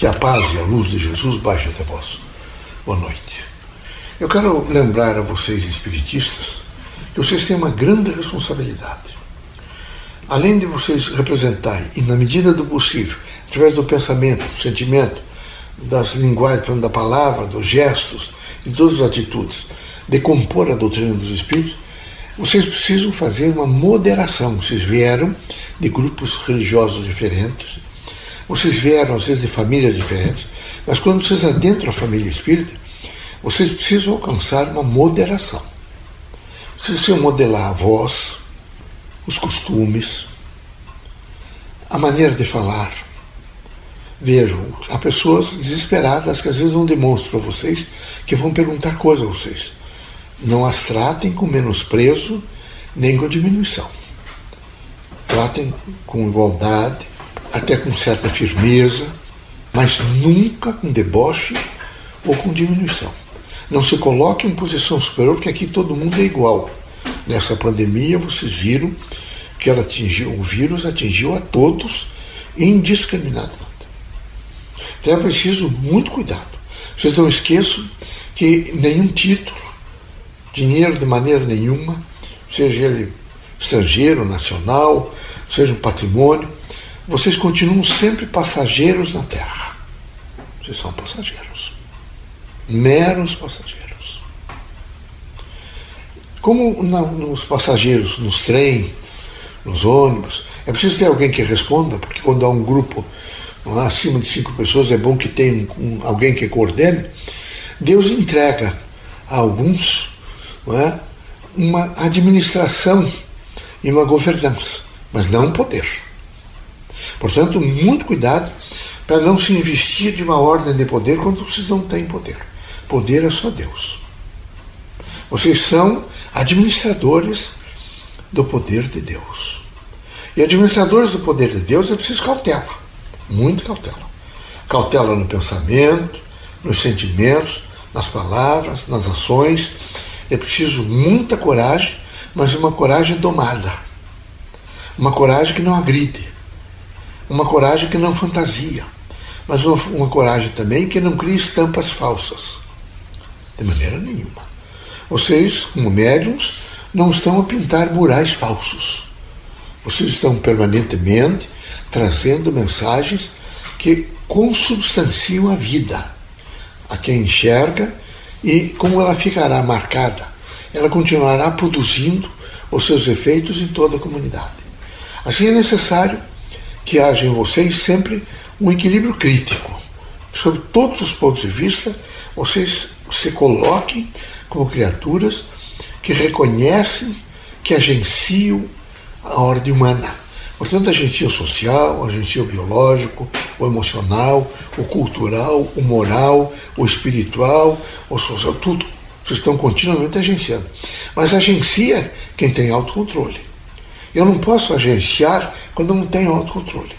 Que a paz e a luz de Jesus baixe até vós. Boa noite. Eu quero lembrar a vocês, espiritistas, que vocês têm uma grande responsabilidade. Além de vocês representarem, e na medida do possível, através do pensamento, do sentimento, das linguagens, da palavra, dos gestos e todas as atitudes, decompor a doutrina dos espíritos, vocês precisam fazer uma moderação. Vocês vieram de grupos religiosos diferentes, vocês vieram às vezes de famílias diferentes, mas quando vocês adentram a família espírita, vocês precisam alcançar uma moderação. Vocês precisam modelar a voz, os costumes, a maneira de falar. Vejam, há pessoas desesperadas que às vezes não demonstram para vocês que vão perguntar coisas a vocês. Não as tratem com menosprezo nem com diminuição. Tratem com igualdade, até com certa firmeza, mas nunca com deboche ou com diminuição. Não se coloque em posição superior, porque aqui todo mundo é igual. Nessa pandemia, vocês viram que ela atingiu, o vírus atingiu a todos indiscriminadamente. Então é preciso muito cuidado. Vocês não esqueçam que nenhum título, dinheiro de maneira nenhuma, seja ele estrangeiro, nacional, seja um patrimônio, vocês continuam sempre passageiros na Terra. Vocês são passageiros. Meros passageiros. Como na, nos passageiros, nos trens, nos ônibus, é preciso ter alguém que responda, porque quando há um grupo acima de cinco pessoas, é bom que tenha um, alguém que coordene. Deus entrega a alguns é, uma administração e uma governança, mas não um poder. Portanto, muito cuidado para não se investir de uma ordem de poder quando vocês não têm poder. Poder é só Deus. Vocês são administradores do poder de Deus. E administradores do poder de Deus é preciso cautela, muito cautela. Cautela no pensamento, nos sentimentos, nas palavras, nas ações. É preciso muita coragem, mas uma coragem domada. Uma coragem que não agride. Uma coragem que não fantasia. Mas uma, uma coragem também que não cria estampas falsas. De maneira nenhuma. Vocês, como médiums, não estão a pintar murais falsos. Vocês estão permanentemente trazendo mensagens que consubstanciam a vida, a quem enxerga e como ela ficará marcada. Ela continuará produzindo os seus efeitos em toda a comunidade. Assim é necessário que haja em vocês sempre um equilíbrio crítico. Sobre todos os pontos de vista, vocês se coloquem como criaturas que reconhecem, que agenciam a ordem humana. Portanto, agencia o social, agencia o biológico, o emocional, o cultural, o moral, o espiritual, o social, tudo. Vocês estão continuamente agenciando. Mas agencia quem tem autocontrole. Eu não posso agenciar quando não tenho autocontrole.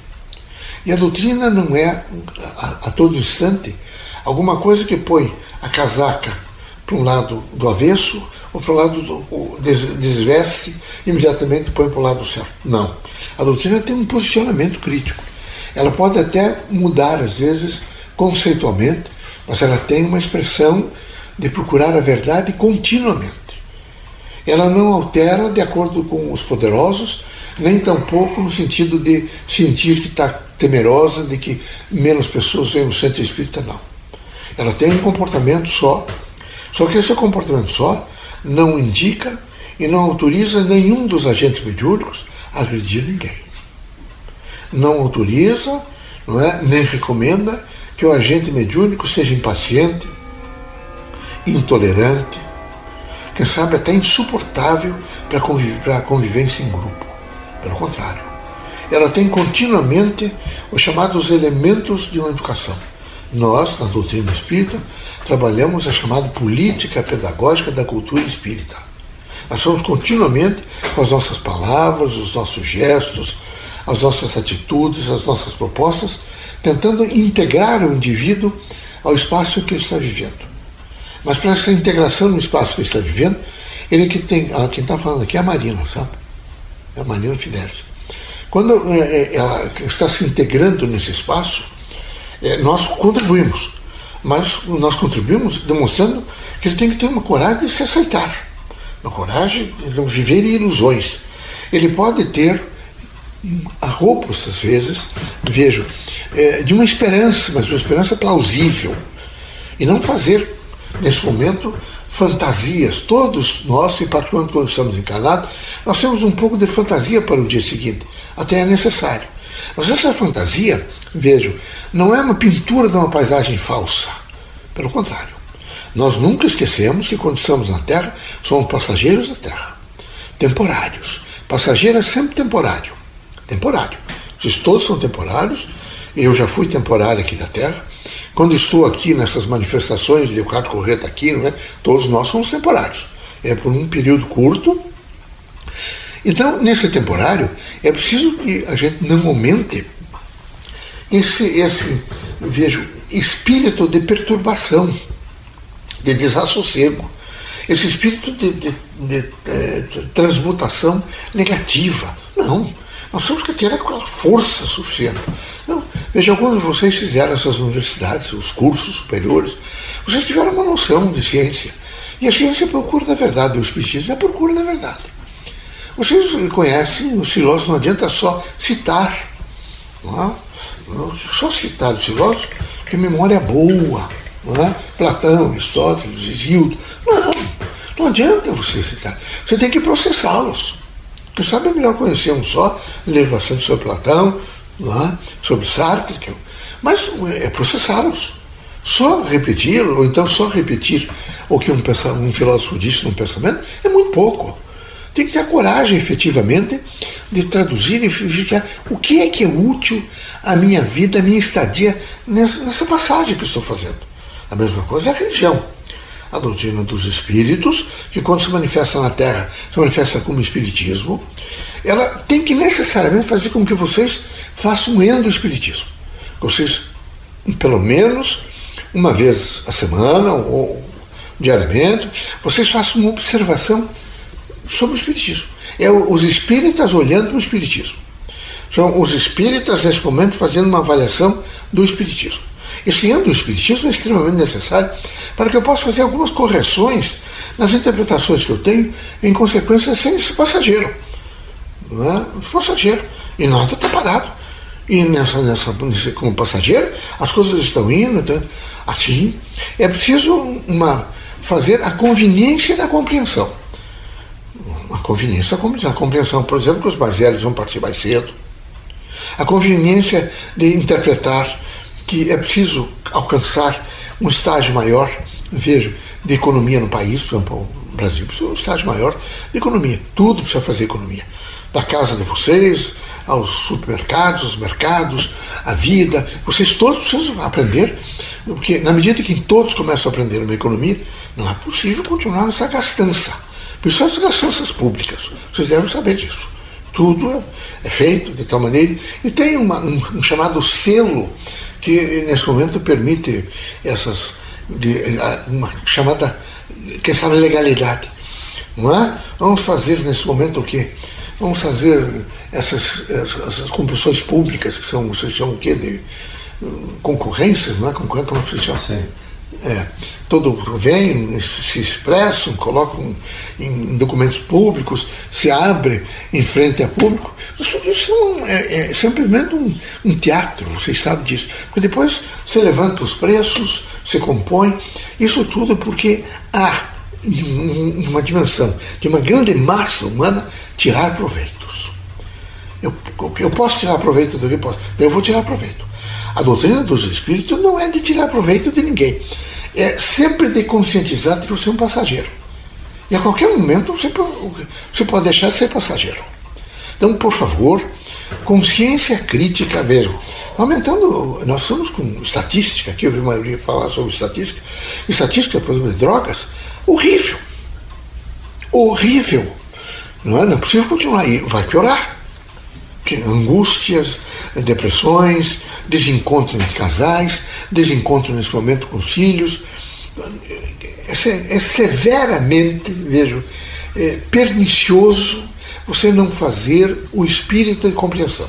E a doutrina não é, a, a todo instante, alguma coisa que põe a casaca para um lado do avesso ou para o lado do desveste imediatamente põe para o lado certo. Não. A doutrina tem um posicionamento crítico. Ela pode até mudar, às vezes, conceitualmente, mas ela tem uma expressão de procurar a verdade continuamente. Ela não altera de acordo com os poderosos, nem tampouco no sentido de sentir que está temerosa de que menos pessoas venham no centro espírita, não. Ela tem um comportamento só só que esse comportamento só não indica e não autoriza nenhum dos agentes mediúnicos a agredir ninguém. Não autoriza, não é, nem recomenda que o agente mediúnico seja impaciente, intolerante, quem sabe até insuportável para conviver, a convivência em grupo. Pelo contrário, ela tem continuamente os chamados elementos de uma educação nós, na doutrina espírita, trabalhamos a chamada política pedagógica da cultura espírita. Nós somos continuamente com as nossas palavras, os nossos gestos, as nossas atitudes, as nossas propostas, tentando integrar o indivíduo ao espaço que ele está vivendo. Mas para essa integração no espaço que está vivendo, ele que tem, quem está falando aqui é a Marina, sabe? É a Marina Fidelis. Quando é, é, ela está se integrando nesse espaço, É, nós contribuímos, mas nós contribuímos demonstrando que ele tem que ter uma coragem de se aceitar, uma coragem de não viver em ilusões. Ele pode ter arroubos, às vezes, vejo, de uma esperança, mas uma esperança plausível. E não fazer, nesse momento, fantasias. Todos nós, e particularmente quando estamos encarnados, nós temos um pouco de fantasia para o dia seguinte. Até é necessário. Mas essa fantasia, vejo, não é uma pintura de uma paisagem falsa. Pelo contrário. Nós nunca esquecemos que quando estamos na Terra, somos passageiros da Terra. Temporários. Passageiro é sempre temporário temporário. Vocês todos são temporários, eu já fui temporário aqui da Terra. Quando estou aqui nessas manifestações, de Leocado Corrêa está aqui, não é? todos nós somos temporários. É por um período curto. Então, nesse temporário, é preciso que a gente não aumente esse, esse vejo, espírito de perturbação, de desassossego, esse espírito de, de, de, de transmutação negativa. Não. Nós temos que ter aquela força suficiente. Então, veja, de vocês fizeram essas universidades, os cursos superiores, vocês tiveram uma noção de ciência. E a ciência procura da verdade, o espiritismo é a procura da verdade. Vocês conhecem os filósofos, não adianta só citar. Não é? Só citar os filósofos, que memória boa. Não é? Platão, Aristóteles, Isildo. Não, não adianta você citar. Você tem que processá-los. Quem sabe é melhor conhecer um só, ler bastante sobre Platão, é? sobre Sartre, que, mas é processá-los. Só repetir, ou então só repetir o que um, um filósofo disse num pensamento, é muito pouco. Tem que ter a coragem, efetivamente, de traduzir e verificar o que é que é útil à minha vida, à minha estadia nessa, nessa passagem que estou fazendo. A mesma coisa é a religião a doutrina dos espíritos, que quando se manifesta na Terra, se manifesta como espiritismo, ela tem que necessariamente fazer com que vocês façam um endo espiritismo. Vocês, pelo menos uma vez a semana ou diariamente, vocês façam uma observação sobre o espiritismo. É os espíritas olhando o espiritismo. São os espíritas, nesse momento, fazendo uma avaliação do espiritismo. Esse endo do espiritismo é extremamente necessário para que eu possa fazer algumas correções nas interpretações que eu tenho em consequência ser esse passageiro. Não é? Esse passageiro. E nada está parado. E nessa, nessa, como passageiro, as coisas estão indo. Então, assim, é preciso uma, fazer a conveniência da compreensão. A conveniência da compreensão. A compreensão, por exemplo, que os mais velhos vão partir mais cedo. A conveniência de interpretar que é preciso alcançar um estágio maior, vejo, de economia no país, por exemplo, o Brasil precisa um estágio maior de economia. Tudo precisa fazer economia. Da casa de vocês, aos supermercados, aos mercados, a vida. Vocês todos precisam aprender, porque na medida que todos começam a aprender uma economia, não é possível continuar nessa gastança. Principalmente as gastanças públicas. Vocês devem saber disso. Tudo é feito de tal maneira. E tem uma, um, um chamado selo que nesse momento permite essas de, uma chamada, quem sabe, legalidade. Não é? Vamos fazer nesse momento o quê? Vamos fazer essas, essas compulsões públicas, que são, vocês chamam o quê? De concorrências, não é? Concorrência, como se chama? Sim. É, todo vem, se expressam, colocam em documentos públicos, se abre em frente a público. Mas tudo isso é, é simplesmente um, um, teatro, vocês sabem disso. Porque depois você levanta os preços, você compõe. Isso tudo porque há uma dimensão de uma grande massa humana tirar proveitos. Eu, eu posso tirar proveito do que posso, então eu vou tirar proveito. A doutrina dos espíritos não é de tirar proveito de ninguém é sempre de conscientizar que você é um passageiro. E a qualquer momento você você pode deixar de ser passageiro. Então, por favor, consciência crítica mesmo. Aumentando, nós estamos com estatística, aqui eu vi a maioria falar sobre estatística. Estatística, por exemplo, de drogas, horrível. Horrível. Não é, não é possível continuar aí, vai piorar. Angústias, depressões, desencontro entre casais, desencontro nesse momento com os filhos. É, é severamente, vejo, é pernicioso você não fazer o espírito de compreensão.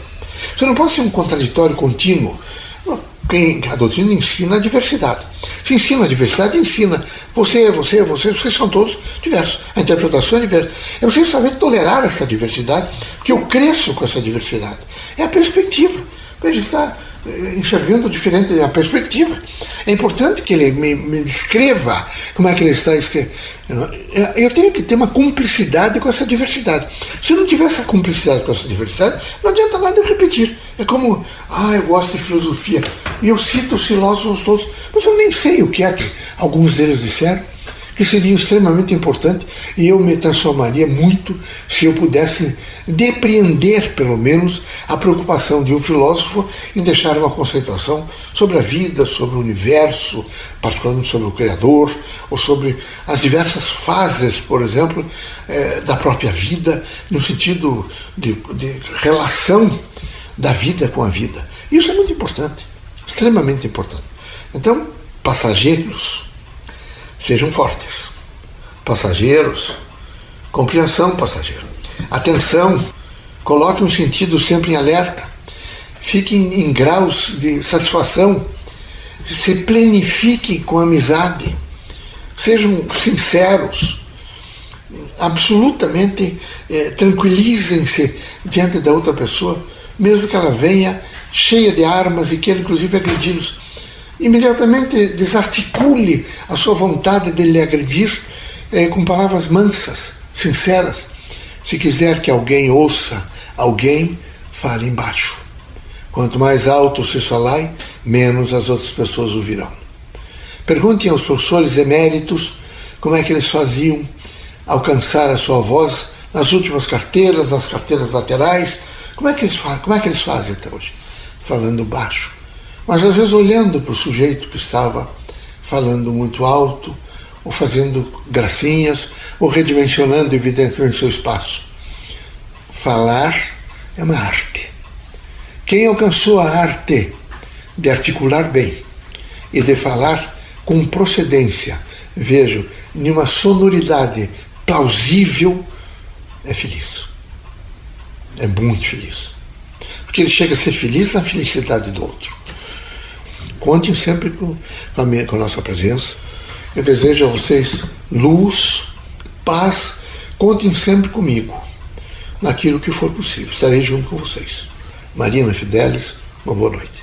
Você não pode ser um contraditório contínuo. Quem a doutrina ensina a diversidade. Se ensina a diversidade, ensina você, você, você, vocês são todos diversos. A interpretação é diversa. É você saber tolerar essa diversidade, porque eu cresço com essa diversidade. É a perspectiva. Veja, está enxergando diferente a perspectiva. É importante que ele me, me descreva como é que ele está escrevendo. Eu tenho que ter uma cumplicidade com essa diversidade. Se eu não tiver essa cumplicidade com essa diversidade, não adianta nada eu repetir. É como, ah, eu gosto de filosofia. E eu cito os filósofos todos, mas eu nem sei o que é que alguns deles disseram que seria extremamente importante e eu me transformaria muito se eu pudesse depreender, pelo menos, a preocupação de um filósofo em deixar uma concentração sobre a vida, sobre o universo, particularmente sobre o Criador, ou sobre as diversas fases, por exemplo, eh, da própria vida, no sentido de, de relação da vida com a vida. Isso é muito importante, extremamente importante. Então, passageiros sejam fortes. Passageiros, compreensão, passageiro. Atenção, coloque um sentido sempre em alerta. Fique em, graus de satisfação. Se plenifique com amizade. Sejam sinceros. Absolutamente eh, tranquilizem-se diante da outra pessoa, mesmo que ela venha cheia de armas e queira inclusive agredi-los imediatamente desarticule a sua vontade de lhe agredir eh, com palavras mansas, sinceras. Se quiser que alguém ouça alguém, fale embaixo. Quanto mais alto se falar, menos as outras pessoas ouvirão. Perguntem aos professores eméritos como é que eles faziam alcançar a sua voz nas últimas carteiras, nas carteiras laterais. Como é que eles, como é que eles fazem até hoje? Falando baixo mas às vezes olhando para o sujeito que estava falando muito alto, ou fazendo gracinhas, ou redimensionando evidentemente seu espaço. Falar é uma arte. Quem alcançou a arte de articular bem e de falar com procedência, vejo, em uma sonoridade plausível, é feliz. É muito feliz. Porque ele chega a ser feliz na felicidade do outro. Contem sempre com a, minha, com a nossa presença. Eu desejo a vocês luz, paz. Contem sempre comigo naquilo que for possível. Estarei junto com vocês. Marina Fidelis, uma boa noite.